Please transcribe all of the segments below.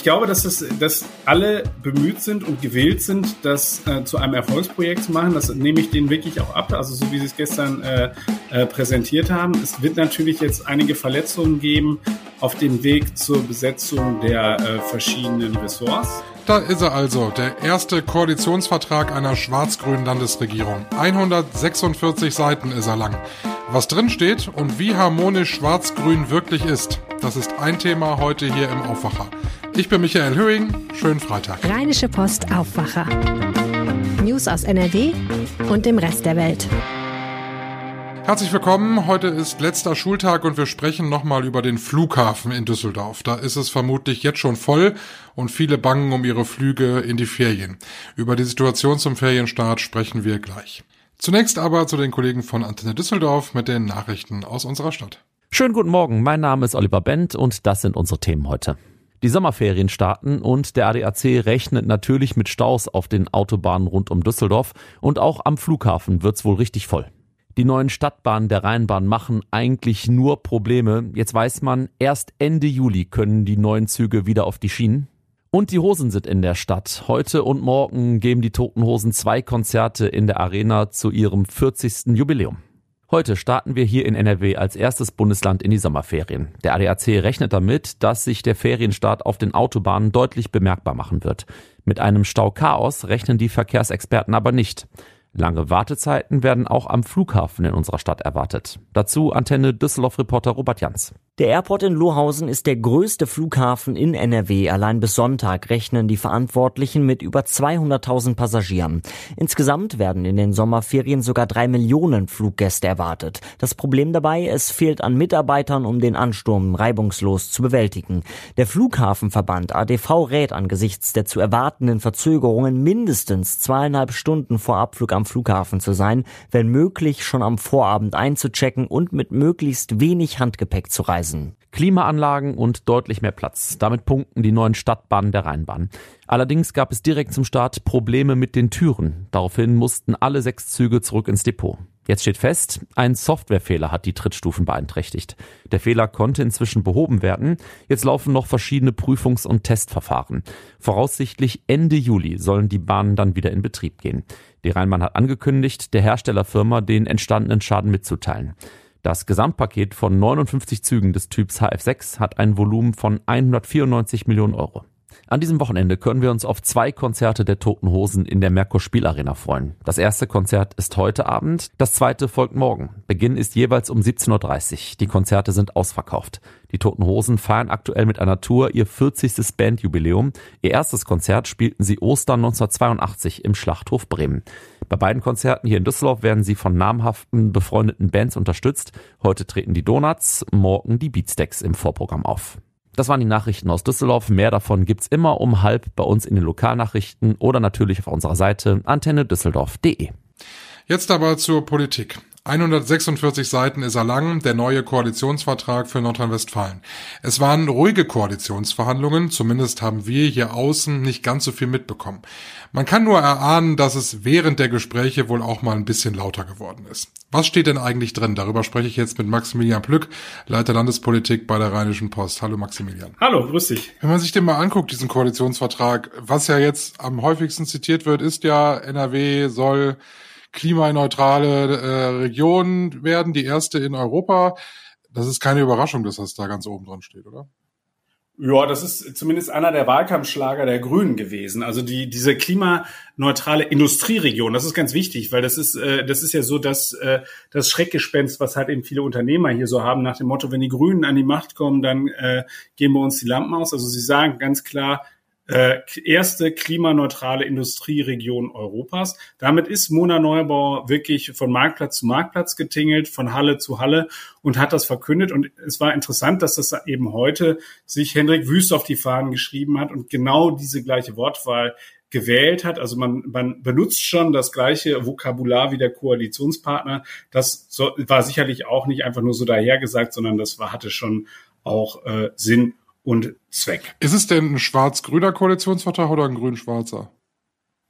ich glaube, dass, es, dass alle bemüht sind und gewillt sind, das äh, zu einem Erfolgsprojekt zu machen. Das nehme ich denen wirklich auch ab. Also so wie Sie es gestern äh, äh, präsentiert haben. Es wird natürlich jetzt einige Verletzungen geben auf dem Weg zur Besetzung der äh, verschiedenen Ressorts. Da ist er also, der erste Koalitionsvertrag einer schwarz-grünen Landesregierung. 146 Seiten ist er lang. Was drin steht und wie harmonisch Schwarz-Grün wirklich ist, das ist ein Thema heute hier im Aufwacher. Ich bin Michael Höhing, schönen Freitag. Rheinische Post Aufwacher. News aus NRW und dem Rest der Welt. Herzlich willkommen. Heute ist letzter Schultag und wir sprechen nochmal über den Flughafen in Düsseldorf. Da ist es vermutlich jetzt schon voll und viele bangen um ihre Flüge in die Ferien. Über die Situation zum Ferienstart sprechen wir gleich. Zunächst aber zu den Kollegen von Antenne Düsseldorf mit den Nachrichten aus unserer Stadt. Schönen guten Morgen, mein Name ist Oliver Bent und das sind unsere Themen heute. Die Sommerferien starten und der ADAC rechnet natürlich mit Staus auf den Autobahnen rund um Düsseldorf und auch am Flughafen wird's wohl richtig voll. Die neuen Stadtbahnen der Rheinbahn machen eigentlich nur Probleme. Jetzt weiß man, erst Ende Juli können die neuen Züge wieder auf die Schienen. Und die Hosen sind in der Stadt. Heute und morgen geben die Toten Hosen zwei Konzerte in der Arena zu ihrem 40. Jubiläum. Heute starten wir hier in NRW als erstes Bundesland in die Sommerferien. Der ADAC rechnet damit, dass sich der Ferienstart auf den Autobahnen deutlich bemerkbar machen wird. Mit einem Stauchaos rechnen die Verkehrsexperten aber nicht. Lange Wartezeiten werden auch am Flughafen in unserer Stadt erwartet. Dazu Antenne Düsseldorf-Reporter Robert Jans. Der Airport in Lohausen ist der größte Flughafen in NRW. Allein bis Sonntag rechnen die Verantwortlichen mit über 200.000 Passagieren. Insgesamt werden in den Sommerferien sogar drei Millionen Fluggäste erwartet. Das Problem dabei, es fehlt an Mitarbeitern, um den Ansturm reibungslos zu bewältigen. Der Flughafenverband ADV rät angesichts der zu erwartenden Verzögerungen mindestens zweieinhalb Stunden vor Abflug am Flughafen zu sein, wenn möglich schon am Vorabend einzuchecken und mit möglichst wenig Handgepäck zu reisen. Reisen. Klimaanlagen und deutlich mehr Platz. Damit punkten die neuen Stadtbahnen der Rheinbahn. Allerdings gab es direkt zum Start Probleme mit den Türen. Daraufhin mussten alle sechs Züge zurück ins Depot. Jetzt steht fest, ein Softwarefehler hat die Trittstufen beeinträchtigt. Der Fehler konnte inzwischen behoben werden. Jetzt laufen noch verschiedene Prüfungs- und Testverfahren. Voraussichtlich Ende Juli sollen die Bahnen dann wieder in Betrieb gehen. Die Rheinbahn hat angekündigt, der Herstellerfirma den entstandenen Schaden mitzuteilen. Das Gesamtpaket von 59 Zügen des Typs HF6 hat ein Volumen von 194 Millionen Euro. An diesem Wochenende können wir uns auf zwei Konzerte der Toten Hosen in der Merkur Spielarena freuen. Das erste Konzert ist heute Abend, das zweite folgt morgen. Beginn ist jeweils um 17.30 Uhr. Die Konzerte sind ausverkauft. Die Toten Hosen feiern aktuell mit einer Tour ihr 40. Bandjubiläum. Ihr erstes Konzert spielten sie Ostern 1982 im Schlachthof Bremen. Bei beiden Konzerten hier in Düsseldorf werden sie von namhaften befreundeten Bands unterstützt. Heute treten die Donuts, morgen die Beatsteaks im Vorprogramm auf. Das waren die Nachrichten aus Düsseldorf. Mehr davon gibt's immer um halb bei uns in den Lokalnachrichten oder natürlich auf unserer Seite antennedüsseldorf.de. Jetzt aber zur Politik. 146 Seiten ist er lang, der neue Koalitionsvertrag für Nordrhein-Westfalen. Es waren ruhige Koalitionsverhandlungen, zumindest haben wir hier außen nicht ganz so viel mitbekommen. Man kann nur erahnen, dass es während der Gespräche wohl auch mal ein bisschen lauter geworden ist. Was steht denn eigentlich drin? Darüber spreche ich jetzt mit Maximilian Plück, Leiter Landespolitik bei der Rheinischen Post. Hallo Maximilian. Hallo, grüß dich. Wenn man sich den mal anguckt, diesen Koalitionsvertrag, was ja jetzt am häufigsten zitiert wird, ist ja, NRW soll klimaneutrale äh, Region werden, die erste in Europa. Das ist keine Überraschung, dass das da ganz oben dran steht, oder? Ja, das ist zumindest einer der Wahlkampfschlager der Grünen gewesen. Also die diese klimaneutrale Industrieregion, das ist ganz wichtig, weil das ist äh, das ist ja so, dass äh, das Schreckgespenst, was halt eben viele Unternehmer hier so haben, nach dem Motto, wenn die Grünen an die Macht kommen, dann äh, gehen wir uns die Lampen aus. Also sie sagen ganz klar, äh, erste klimaneutrale Industrieregion Europas. Damit ist Mona Neubauer wirklich von Marktplatz zu Marktplatz getingelt, von Halle zu Halle und hat das verkündet. Und es war interessant, dass das eben heute sich Hendrik Wüst auf die Fahnen geschrieben hat und genau diese gleiche Wortwahl gewählt hat. Also man, man benutzt schon das gleiche Vokabular wie der Koalitionspartner. Das war sicherlich auch nicht einfach nur so dahergesagt, sondern das war, hatte schon auch äh, Sinn und Zweck. Ist es denn ein schwarz-grüner Koalitionsvertrag oder ein grün-schwarzer?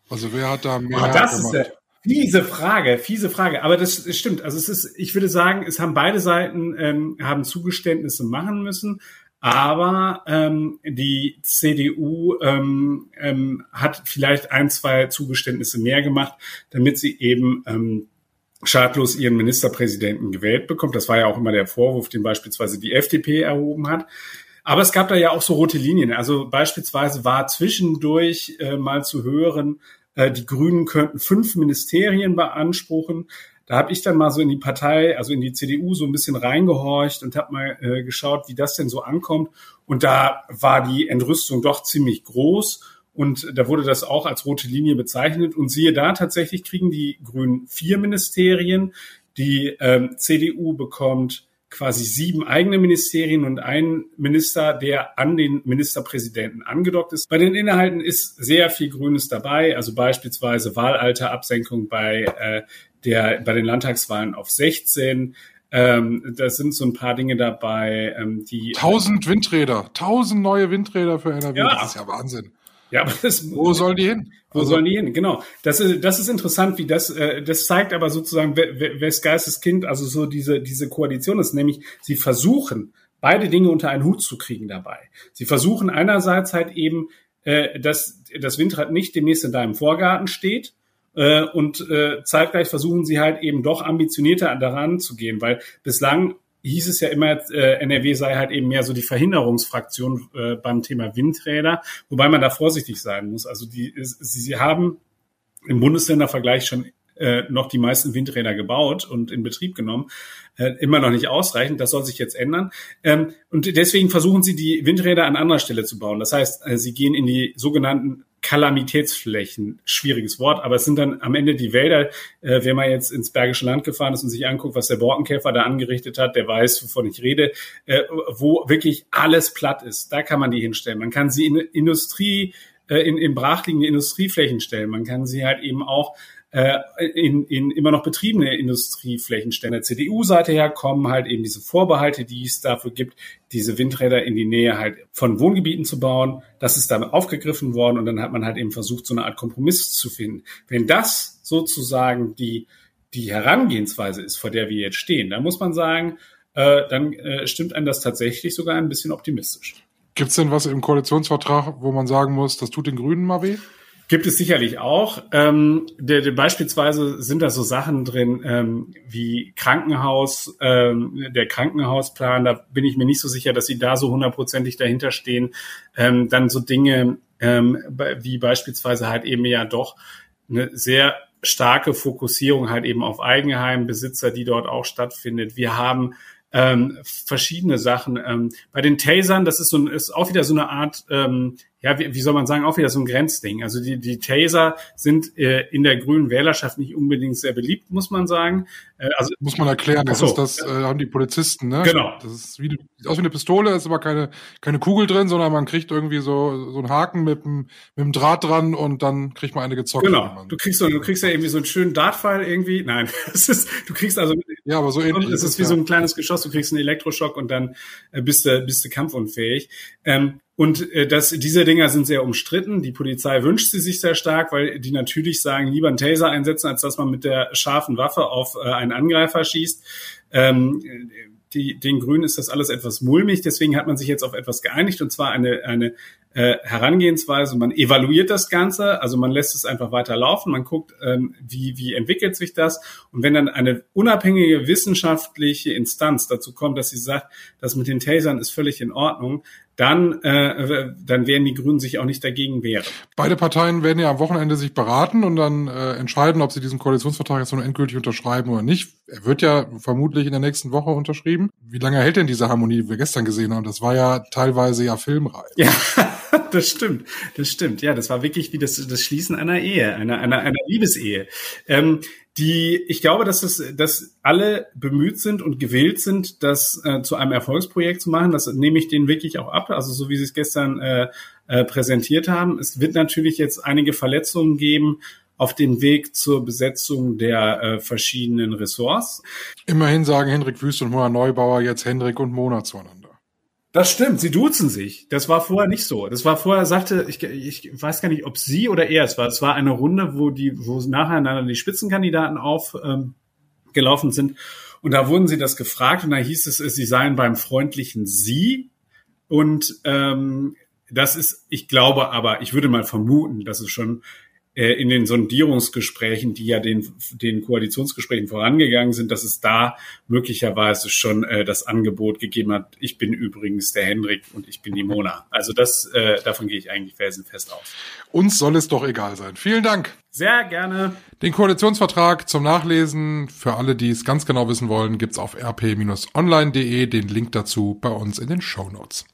Also wer hat da mehr oh, das gemacht? Ist eine fiese Frage, fiese Frage. Aber das, das stimmt. Also es ist, ich würde sagen, es haben beide Seiten ähm, haben Zugeständnisse machen müssen. Aber ähm, die CDU ähm, ähm, hat vielleicht ein, zwei Zugeständnisse mehr gemacht, damit sie eben ähm, schadlos ihren Ministerpräsidenten gewählt bekommt. Das war ja auch immer der Vorwurf, den beispielsweise die FDP erhoben hat. Aber es gab da ja auch so rote Linien. Also beispielsweise war zwischendurch äh, mal zu hören, äh, die Grünen könnten fünf Ministerien beanspruchen. Da habe ich dann mal so in die Partei, also in die CDU, so ein bisschen reingehorcht und habe mal äh, geschaut, wie das denn so ankommt. Und da war die Entrüstung doch ziemlich groß. Und da wurde das auch als rote Linie bezeichnet. Und siehe da, tatsächlich kriegen die Grünen vier Ministerien. Die ähm, CDU bekommt quasi sieben eigene Ministerien und ein Minister, der an den Ministerpräsidenten angedockt ist. Bei den Inhalten ist sehr viel Grünes dabei, also beispielsweise Wahlalterabsenkung bei äh, der bei den Landtagswahlen auf 16. Ähm, da sind so ein paar Dinge dabei, ähm, die. Tausend Windräder, tausend neue Windräder für NRW. Ja. Das ist ja Wahnsinn. Ja, aber das, wo sollen die hin? Wo also, sollen die hin? Genau. Das ist, das ist interessant, wie das, äh, das zeigt aber sozusagen, wes Geistes Kind, also so diese, diese Koalition ist, nämlich sie versuchen, beide Dinge unter einen Hut zu kriegen dabei. Sie versuchen einerseits halt eben, äh, dass das Windrad nicht demnächst in deinem Vorgarten steht, äh, und äh, zeitgleich versuchen sie halt eben doch ambitionierter daran zu gehen, weil bislang hieß es ja immer, äh, NRW sei halt eben mehr so die Verhinderungsfraktion äh, beim Thema Windräder, wobei man da vorsichtig sein muss. Also die, sie, sie haben im Bundesländervergleich schon äh, noch die meisten Windräder gebaut und in Betrieb genommen. Äh, immer noch nicht ausreichend. Das soll sich jetzt ändern. Ähm, und deswegen versuchen sie, die Windräder an anderer Stelle zu bauen. Das heißt, äh, sie gehen in die sogenannten Kalamitätsflächen, schwieriges Wort, aber es sind dann am Ende die Wälder. Äh, wenn man jetzt ins Bergische Land gefahren ist und sich anguckt, was der Borkenkäfer da angerichtet hat, der weiß, wovon ich rede, äh, wo wirklich alles platt ist. Da kann man die hinstellen. Man kann sie in Industrie, äh, in, in brachliegende Industrieflächen stellen. Man kann sie halt eben auch in, in immer noch betriebene Industrieflächen stellen. Der CDU-Seite her kommen halt eben diese Vorbehalte, die es dafür gibt, diese Windräder in die Nähe halt von Wohngebieten zu bauen. Das ist dann aufgegriffen worden und dann hat man halt eben versucht, so eine Art Kompromiss zu finden. Wenn das sozusagen die, die Herangehensweise ist, vor der wir jetzt stehen, dann muss man sagen, äh, dann äh, stimmt einem das tatsächlich sogar ein bisschen optimistisch. Gibt es denn was im Koalitionsvertrag, wo man sagen muss, das tut den Grünen mal weh? Gibt es sicherlich auch. Ähm, der, der, beispielsweise sind da so Sachen drin ähm, wie Krankenhaus, ähm, der Krankenhausplan. Da bin ich mir nicht so sicher, dass sie da so hundertprozentig dahinter stehen. Ähm, dann so Dinge ähm, wie beispielsweise halt eben ja doch eine sehr starke Fokussierung halt eben auf Eigenheimbesitzer, die dort auch stattfindet. Wir haben ähm, verschiedene Sachen. Ähm, bei den Tasern, das ist so ist auch wieder so eine Art ähm, ja, wie, wie soll man sagen, auch wieder so ein Grenzding. Also die, die Taser sind äh, in der grünen Wählerschaft nicht unbedingt sehr beliebt, muss man sagen. Äh, also muss man erklären, das so, ist das, äh, haben die Polizisten, ne? Genau. Das ist wie, sieht aus wie eine Pistole, ist aber keine, keine Kugel drin, sondern man kriegt irgendwie so, so einen Haken mit einem, mit einem Draht dran und dann kriegt man eine gezockt. Genau. Du kriegst so, du kriegst ja irgendwie so einen schönen Dartpfeil irgendwie. Nein, es ist, du kriegst also, ja, aber so ähnlich. Es ist wie ja. so ein kleines Geschoss, du kriegst einen Elektroschock und dann äh, bist du, bist du kampfunfähig. Ähm, und äh, das, diese Dinger sind sehr umstritten. Die Polizei wünscht sie sich sehr stark, weil die natürlich sagen, lieber einen Taser einsetzen, als dass man mit der scharfen Waffe auf äh, einen Angreifer schießt. Ähm, die, den Grünen ist das alles etwas mulmig, deswegen hat man sich jetzt auf etwas geeinigt, und zwar eine, eine äh, Herangehensweise. Man evaluiert das Ganze, also man lässt es einfach weiter laufen, man guckt, ähm, wie, wie entwickelt sich das. Und wenn dann eine unabhängige wissenschaftliche Instanz dazu kommt, dass sie sagt, das mit den Tasern ist völlig in Ordnung, dann, äh, dann werden die Grünen sich auch nicht dagegen wehren. Beide Parteien werden ja am Wochenende sich beraten und dann äh, entscheiden, ob sie diesen Koalitionsvertrag jetzt nur endgültig unterschreiben oder nicht. Er wird ja vermutlich in der nächsten Woche unterschrieben. Wie lange hält denn diese Harmonie, die wir gestern gesehen haben? Das war ja teilweise ja filmreif. Ja, das stimmt. Das stimmt. Ja, das war wirklich wie das, das Schließen einer Ehe, einer, einer, einer Liebesehe. Ähm, die, ich glaube, dass es, dass alle bemüht sind und gewillt sind, das äh, zu einem Erfolgsprojekt zu machen. Das nehme ich denen wirklich auch ab. Also so wie sie es gestern äh, äh, präsentiert haben. Es wird natürlich jetzt einige Verletzungen geben auf dem Weg zur Besetzung der äh, verschiedenen Ressorts. Immerhin sagen Hendrik Wüst und Mona Neubauer jetzt Hendrik und Mona zueinander. Das stimmt, sie duzen sich. Das war vorher nicht so. Das war vorher, sagte, ich, ich weiß gar nicht, ob sie oder er es war. Es war eine Runde, wo die, wo nacheinander die Spitzenkandidaten aufgelaufen ähm, sind. Und da wurden sie das gefragt und da hieß es, sie seien beim freundlichen Sie Und ähm, das ist, ich glaube aber, ich würde mal vermuten, dass es schon in den Sondierungsgesprächen, die ja den, den Koalitionsgesprächen vorangegangen sind, dass es da möglicherweise schon äh, das Angebot gegeben hat, ich bin übrigens der Hendrik und ich bin die Mona. Also das, äh, davon gehe ich eigentlich felsenfest aus. Uns soll es doch egal sein. Vielen Dank. Sehr gerne. Den Koalitionsvertrag zum Nachlesen für alle, die es ganz genau wissen wollen, gibt's auf rp-online.de. Den Link dazu bei uns in den Show Notes.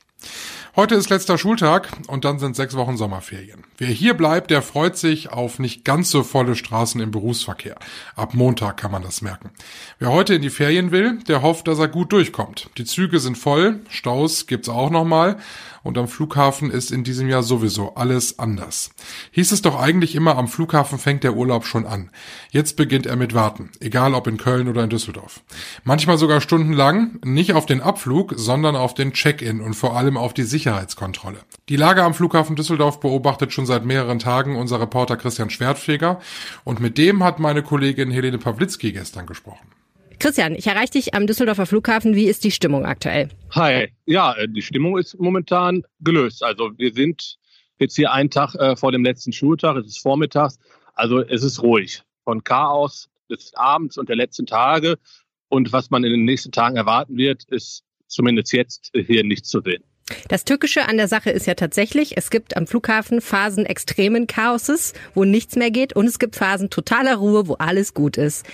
Heute ist letzter Schultag und dann sind sechs Wochen Sommerferien. Wer hier bleibt, der freut sich auf nicht ganz so volle Straßen im Berufsverkehr. Ab Montag kann man das merken. Wer heute in die Ferien will, der hofft, dass er gut durchkommt. Die Züge sind voll, Staus gibt's auch nochmal und am Flughafen ist in diesem Jahr sowieso alles anders. Hieß es doch eigentlich immer, am Flughafen fängt der Urlaub schon an. Jetzt beginnt er mit Warten, egal ob in Köln oder in Düsseldorf. Manchmal sogar stundenlang, nicht auf den Abflug, sondern auf den Check-in und vor allem auf die Sicherheitskontrolle. Die Lage am Flughafen Düsseldorf beobachtet schon seit mehreren Tagen unser Reporter Christian Schwertfeger und mit dem hat meine Kollegin Helene Pawlitzki gestern gesprochen. Christian, ich erreiche dich am Düsseldorfer Flughafen. Wie ist die Stimmung aktuell? Hi. Ja, äh, die Stimmung ist momentan gelöst. Also wir sind jetzt hier einen Tag äh, vor dem letzten Schultag. Es ist vormittags. Also es ist ruhig. Von Chaos des Abends und der letzten Tage. Und was man in den nächsten Tagen erwarten wird, ist zumindest jetzt hier nicht zu sehen. Das Tückische an der Sache ist ja tatsächlich, es gibt am Flughafen Phasen extremen Chaoses, wo nichts mehr geht, und es gibt Phasen totaler Ruhe, wo alles gut ist.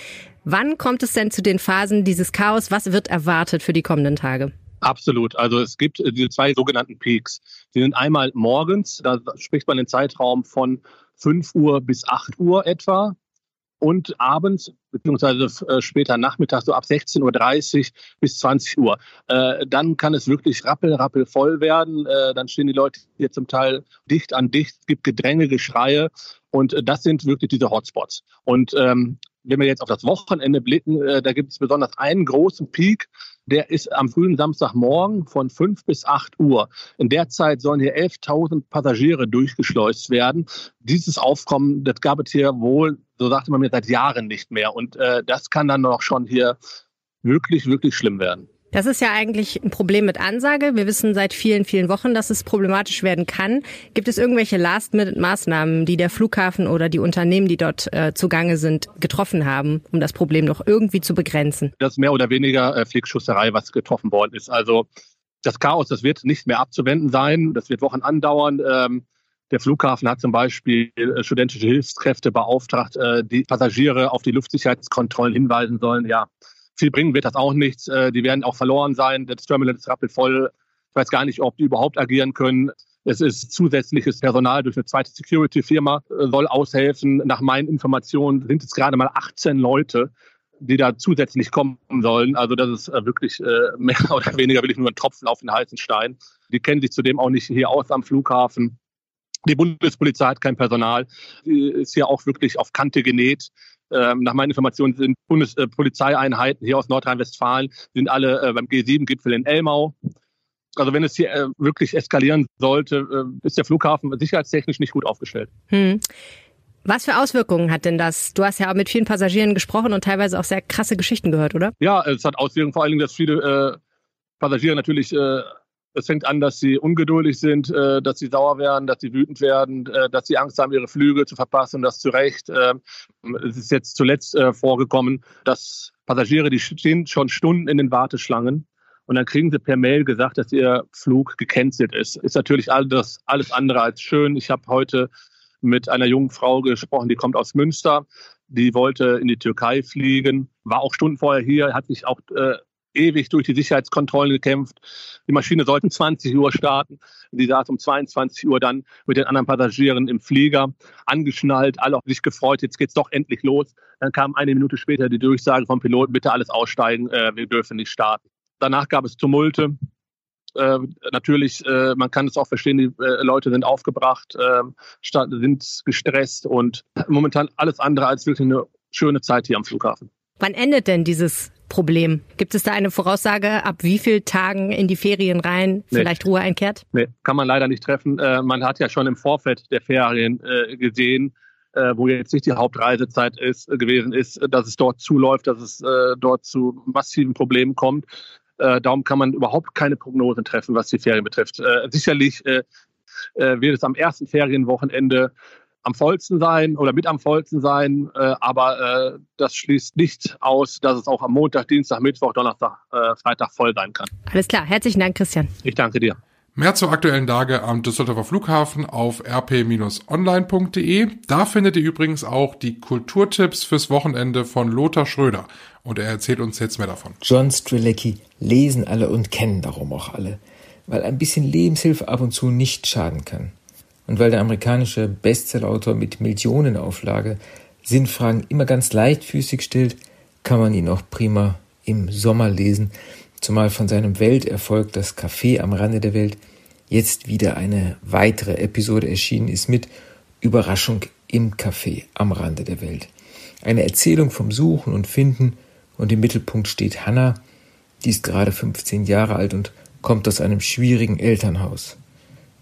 Wann kommt es denn zu den Phasen dieses Chaos? Was wird erwartet für die kommenden Tage? Absolut. Also es gibt äh, diese zwei sogenannten Peaks. Die sind einmal morgens, da spricht man den Zeitraum von 5 Uhr bis 8 Uhr etwa. Und abends, beziehungsweise äh, später Nachmittag, so ab 16.30 Uhr bis 20 Uhr. Äh, dann kann es wirklich rappel, rappel voll werden. Äh, dann stehen die Leute hier zum Teil dicht an dicht. Es gibt Gedränge, Geschreie. Und das sind wirklich diese Hotspots. Und ähm, wenn wir jetzt auf das Wochenende blicken, da gibt es besonders einen großen Peak, der ist am frühen Samstagmorgen von 5 bis 8 Uhr. In der Zeit sollen hier 11.000 Passagiere durchgeschleust werden. Dieses Aufkommen, das gab es hier wohl, so sagte man mir, seit Jahren nicht mehr. Und äh, das kann dann noch schon hier wirklich, wirklich schlimm werden. Das ist ja eigentlich ein Problem mit Ansage. Wir wissen seit vielen, vielen Wochen, dass es problematisch werden kann. Gibt es irgendwelche Last-Minute-Maßnahmen, die der Flughafen oder die Unternehmen, die dort äh, zugange sind, getroffen haben, um das Problem noch irgendwie zu begrenzen? Das ist mehr oder weniger äh, Flickschusserei, was getroffen worden ist. Also das Chaos, das wird nicht mehr abzuwenden sein. Das wird Wochen andauern. Ähm, der Flughafen hat zum Beispiel äh, studentische Hilfskräfte beauftragt, äh, die Passagiere auf die Luftsicherheitskontrollen hinweisen sollen. Ja, viel bringen wird das auch nichts. Äh, die werden auch verloren sein. Das Terminal ist rappelvoll. Ich weiß gar nicht, ob die überhaupt agieren können. Es ist zusätzliches Personal durch eine zweite Security-Firma, äh, soll aushelfen. Nach meinen Informationen sind es gerade mal 18 Leute, die da zusätzlich kommen sollen. Also das ist äh, wirklich mehr oder weniger wirklich nur ein Tropfen auf den heißen Stein. Die kennen sich zudem auch nicht hier aus am Flughafen. Die Bundespolizei hat kein Personal, die ist hier auch wirklich auf Kante genäht. Ähm, nach meinen Informationen sind Bundespolizeieinheiten hier aus Nordrhein-Westfalen, sind alle äh, beim G7-Gipfel in Elmau. Also wenn es hier äh, wirklich eskalieren sollte, äh, ist der Flughafen sicherheitstechnisch nicht gut aufgestellt. Hm. Was für Auswirkungen hat denn das? Du hast ja auch mit vielen Passagieren gesprochen und teilweise auch sehr krasse Geschichten gehört, oder? Ja, es hat Auswirkungen vor allen Dingen, dass viele äh, Passagiere natürlich äh, es fängt an, dass sie ungeduldig sind, äh, dass sie sauer werden, dass sie wütend werden, äh, dass sie Angst haben, ihre Flüge zu verpassen, das zu Recht. Äh, es ist jetzt zuletzt äh, vorgekommen, dass Passagiere, die stehen schon Stunden in den Warteschlangen und dann kriegen sie per Mail gesagt, dass ihr Flug gecancelt ist. Ist natürlich alles, alles andere als schön. Ich habe heute mit einer jungen Frau gesprochen, die kommt aus Münster. Die wollte in die Türkei fliegen, war auch Stunden vorher hier, hat sich auch äh, ewig durch die Sicherheitskontrollen gekämpft. Die Maschine sollte um 20 Uhr starten. Sie saß um 22 Uhr dann mit den anderen Passagieren im Flieger, angeschnallt, alle auf sich gefreut, jetzt geht's doch endlich los. Dann kam eine Minute später die Durchsage vom Piloten, bitte alles aussteigen, äh, wir dürfen nicht starten. Danach gab es Tumulte. Äh, natürlich, äh, man kann es auch verstehen, die äh, Leute sind aufgebracht, ähm, sind gestresst und momentan alles andere als wirklich eine schöne Zeit hier am Flughafen. Wann endet denn dieses Problem? Gibt es da eine Voraussage, ab wie vielen Tagen in die Ferien rein vielleicht nee. Ruhe einkehrt? Nee, kann man leider nicht treffen. Äh, man hat ja schon im Vorfeld der Ferien äh, gesehen, äh, wo jetzt nicht die Hauptreisezeit ist, gewesen ist, dass es dort zuläuft, dass es dort zu massiven Problemen kommt. Darum kann man überhaupt keine Prognosen treffen, was die Ferien betrifft. Sicherlich wird es am ersten Ferienwochenende am vollsten sein oder mit am vollsten sein, äh, aber äh, das schließt nicht aus, dass es auch am Montag, Dienstag, Mittwoch, Donnerstag, äh, Freitag voll sein kann. Alles klar, herzlichen Dank, Christian. Ich danke dir. Mehr zur aktuellen Lage am Düsseldorfer Flughafen auf rp-online.de. Da findet ihr übrigens auch die Kulturtipps fürs Wochenende von Lothar Schröder. Und er erzählt uns jetzt mehr davon. John Strilecki lesen alle und kennen darum auch alle, weil ein bisschen Lebenshilfe ab und zu nicht schaden kann. Und weil der amerikanische Bestsellerautor mit Millionenauflage Sinnfragen immer ganz leichtfüßig stellt, kann man ihn auch prima im Sommer lesen zumal von seinem Welterfolg Das Café am Rande der Welt jetzt wieder eine weitere Episode erschienen ist mit Überraschung im Café am Rande der Welt. Eine Erzählung vom Suchen und Finden und im Mittelpunkt steht Hannah, die ist gerade 15 Jahre alt und kommt aus einem schwierigen Elternhaus.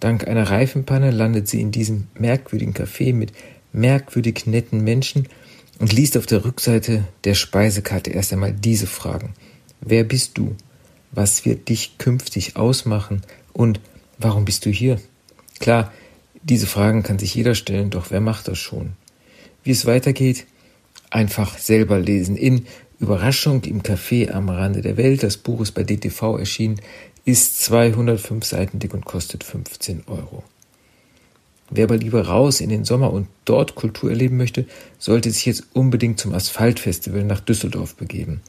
Dank einer Reifenpanne landet sie in diesem merkwürdigen Café mit merkwürdig netten Menschen und liest auf der Rückseite der Speisekarte erst einmal diese Fragen. Wer bist du? Was wird dich künftig ausmachen und warum bist du hier? Klar, diese Fragen kann sich jeder stellen, doch wer macht das schon? Wie es weitergeht? Einfach selber lesen. In Überraschung im Café am Rande der Welt, das Buch ist bei DTV erschienen, ist 205 Seiten dick und kostet 15 Euro. Wer aber lieber raus in den Sommer und dort Kultur erleben möchte, sollte sich jetzt unbedingt zum Asphaltfestival nach Düsseldorf begeben.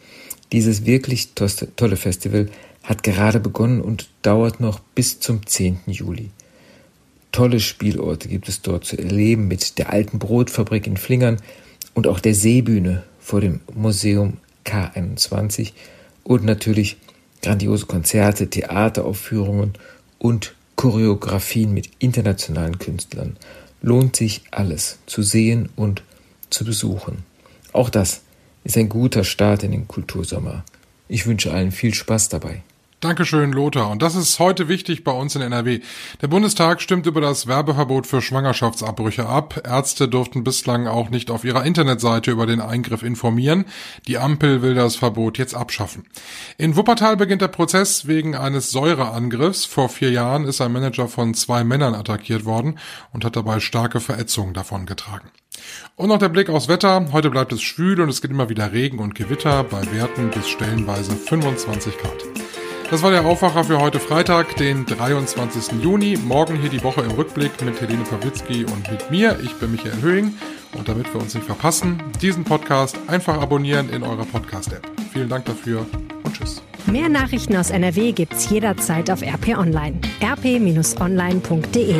Dieses wirklich tolle Festival hat gerade begonnen und dauert noch bis zum 10. Juli. Tolle Spielorte gibt es dort zu erleben mit der alten Brotfabrik in Flingern und auch der Seebühne vor dem Museum K21 und natürlich grandiose Konzerte, Theateraufführungen und Choreografien mit internationalen Künstlern. Lohnt sich alles zu sehen und zu besuchen. Auch das ist ein guter Start in den Kultursommer. Ich wünsche allen viel Spaß dabei. Dankeschön, Lothar. Und das ist heute wichtig bei uns in NRW. Der Bundestag stimmt über das Werbeverbot für Schwangerschaftsabbrüche ab. Ärzte durften bislang auch nicht auf ihrer Internetseite über den Eingriff informieren. Die Ampel will das Verbot jetzt abschaffen. In Wuppertal beginnt der Prozess wegen eines Säureangriffs. Vor vier Jahren ist ein Manager von zwei Männern attackiert worden und hat dabei starke Verätzungen davongetragen. Und noch der Blick aufs Wetter. Heute bleibt es schwül und es gibt immer wieder Regen und Gewitter bei Werten bis stellenweise 25 Grad. Das war der Aufwacher für heute Freitag, den 23. Juni. Morgen hier die Woche im Rückblick mit Helene Pawlitzki und mit mir. Ich bin Michael Höhing. Und damit wir uns nicht verpassen, diesen Podcast einfach abonnieren in eurer Podcast-App. Vielen Dank dafür und tschüss. Mehr Nachrichten aus NRW gibt's jederzeit auf RP Online. rp-online.de